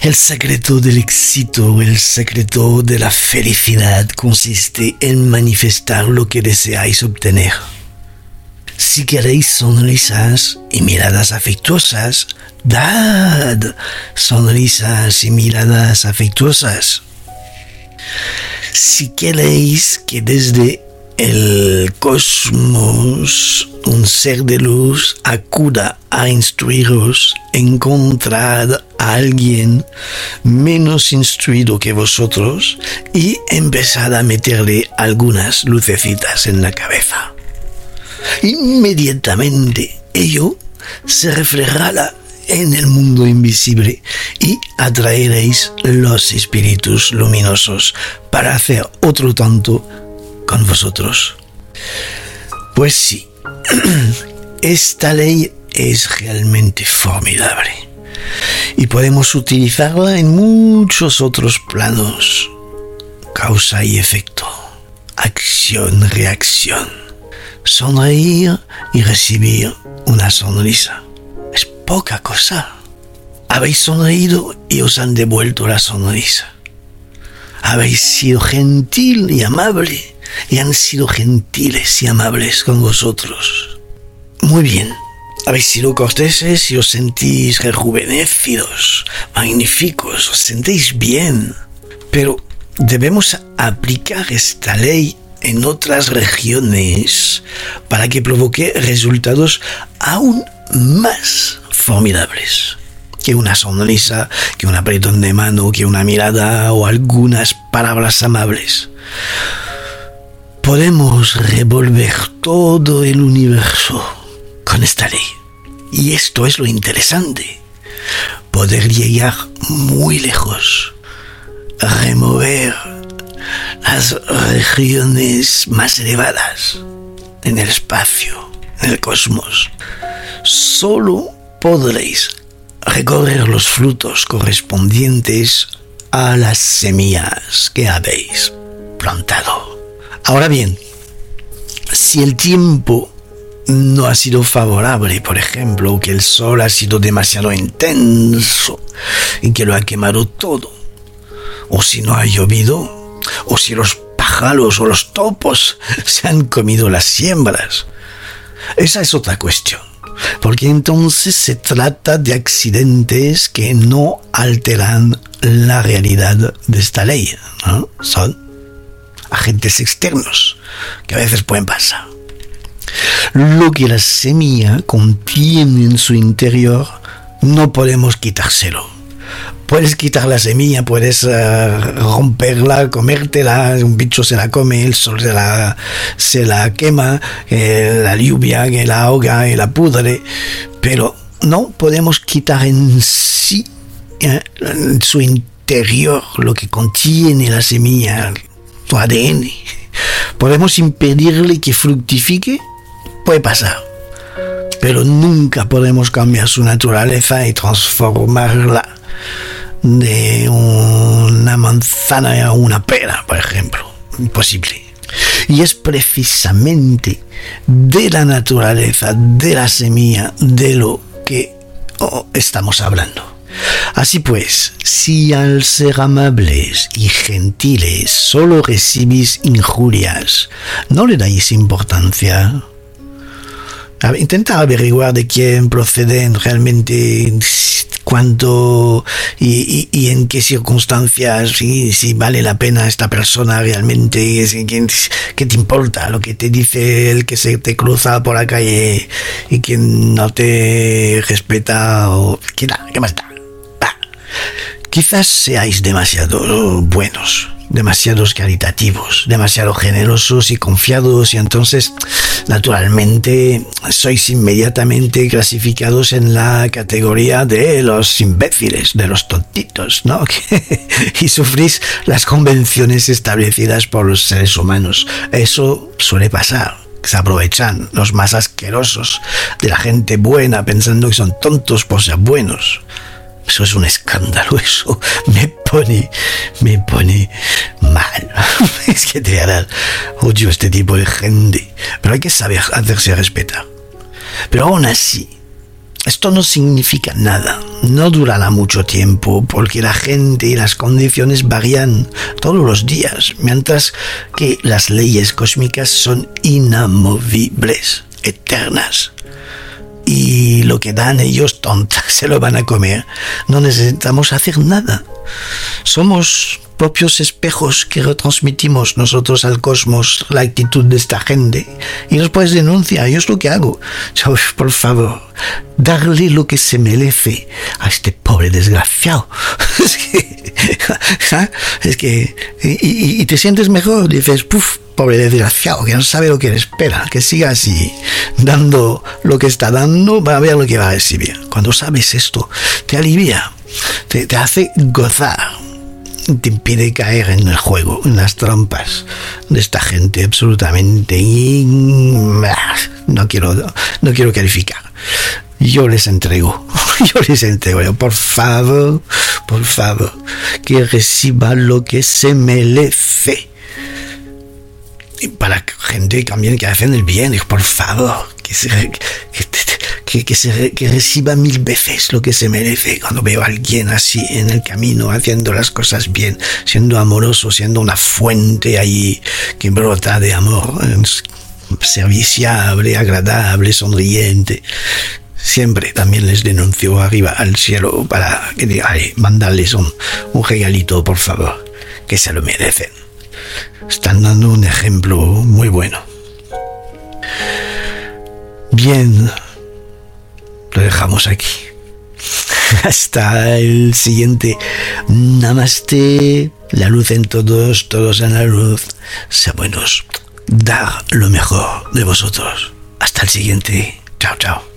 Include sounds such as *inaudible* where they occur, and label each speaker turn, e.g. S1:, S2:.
S1: El secreto del éxito, el secreto de la felicidad consiste en manifestar lo que deseáis obtener. Si queréis sonrisas y miradas afectuosas, dad sonrisas y miradas afectuosas. Si queréis que desde el cosmos un ser de luz acuda a instruiros, encontrad a alguien menos instruido que vosotros y empezad a meterle algunas lucecitas en la cabeza. Inmediatamente ello se reflejará en el mundo invisible y atraeréis los espíritus luminosos para hacer otro tanto con vosotros. Pues sí, *clears throat* esta ley es realmente formidable y podemos utilizarla en muchos otros planos. Causa y efecto, acción, reacción, sonreír y recibir una sonrisa. Poca cosa. Habéis sonreído y os han devuelto la sonrisa. Habéis sido gentil y amable y han sido gentiles y amables con vosotros. Muy bien, habéis sido corteses y os sentís rejuvenecidos, magníficos, os sentís bien. Pero debemos aplicar esta ley en otras regiones para que provoque resultados aún más formidables que una sonrisa, que un apretón de mano, que una mirada o algunas palabras amables podemos revolver todo el universo con esta ley. Y esto es lo interesante. Poder llegar muy lejos, remover las regiones más elevadas en el espacio, en el cosmos. Solo podréis recorrer los frutos correspondientes a las semillas que habéis plantado. Ahora bien, si el tiempo no ha sido favorable, por ejemplo, que el sol ha sido demasiado intenso y que lo ha quemado todo, o si no ha llovido, o si los pájaros o los topos *laughs* se han comido las siembras, esa es otra cuestión, porque entonces se trata de accidentes que no alteran la realidad de esta ley. Son agentes externos que a veces pueden pasar. Lo que la semilla contiene en su interior no podemos quitárselo. Puedes quitar la semilla, puedes eh, romperla, comértela, un bicho se la come, el sol se la, se la quema, eh, la lluvia que la ahoga y la pudre, pero no podemos quitar en sí, eh, en su interior, lo que contiene la semilla, ADN. ¿Podemos impedirle que fructifique? Puede pasar. Pero nunca podemos cambiar su naturaleza y transformarla de una manzana a una pera, por ejemplo. Imposible. Y es precisamente de la naturaleza, de la semilla, de lo que oh, estamos hablando. Así pues, si al ser amables y gentiles solo recibís injurias, no le dais importancia. Intenta averiguar de quién proceden realmente, cuánto y, en qué circunstancias, si, si, vale la pena esta persona realmente, qué te importa lo que te dice el que se te cruza por la calle y quien no te respeta o qué, qué más da. Quizás seáis demasiado buenos, demasiados caritativos, demasiado generosos y confiados y entonces naturalmente sois inmediatamente clasificados en la categoría de los imbéciles, de los tontitos, ¿no? *laughs* y sufrís las convenciones establecidas por los seres humanos. Eso suele pasar se aprovechan los más asquerosos de la gente buena pensando que son tontos por ser buenos. Eso es un escándalo, eso me pone, me pone mal. *laughs* es que te hará odio este tipo de gente. Pero hay que saber hacerse respetar. Pero aún así, esto no significa nada, no durará mucho tiempo porque la gente y las condiciones varían todos los días, mientras que las leyes cósmicas son inamovibles, eternas. Y lo que dan ellos tontas *laughs* se lo van a comer. No necesitamos hacer nada. Somos propios espejos que retransmitimos nosotros al cosmos la actitud de esta gente. Y nos puedes denunciar, yo es lo que hago. Por favor, darle lo que se merece a este pobre desgraciado. *laughs* Es que, *laughs* y, te sientes mejor, dices, puf, pobre desgraciado, que no sabe lo que le espera, que siga así, dando lo que está dando para ver lo que va a recibir. Cuando sabes esto, te alivia, te, hace gozar te impide caer en el juego, en las trampas de esta gente absolutamente... No quiero, no quiero calificar. Yo les entrego, *laughs* yo les entrego, por favor, por favor, que reciba lo que se merece. Para gente también que hacen el bien, por favor, que, se, que, que, se, que reciba mil veces lo que se merece cuando veo a alguien así en el camino, haciendo las cosas bien, siendo amoroso, siendo una fuente ahí que brota de amor, serviciable, agradable, sonriente. Siempre también les denuncio arriba al cielo para que diga, mandarles un, un regalito, por favor, que se lo merecen. Están dando un ejemplo muy bueno. Bien, lo dejamos aquí. *laughs* Hasta el siguiente. Namaste. La luz en todos, todos en la luz. Sea buenos. Dar lo mejor de vosotros. Hasta el siguiente. Chao, chao.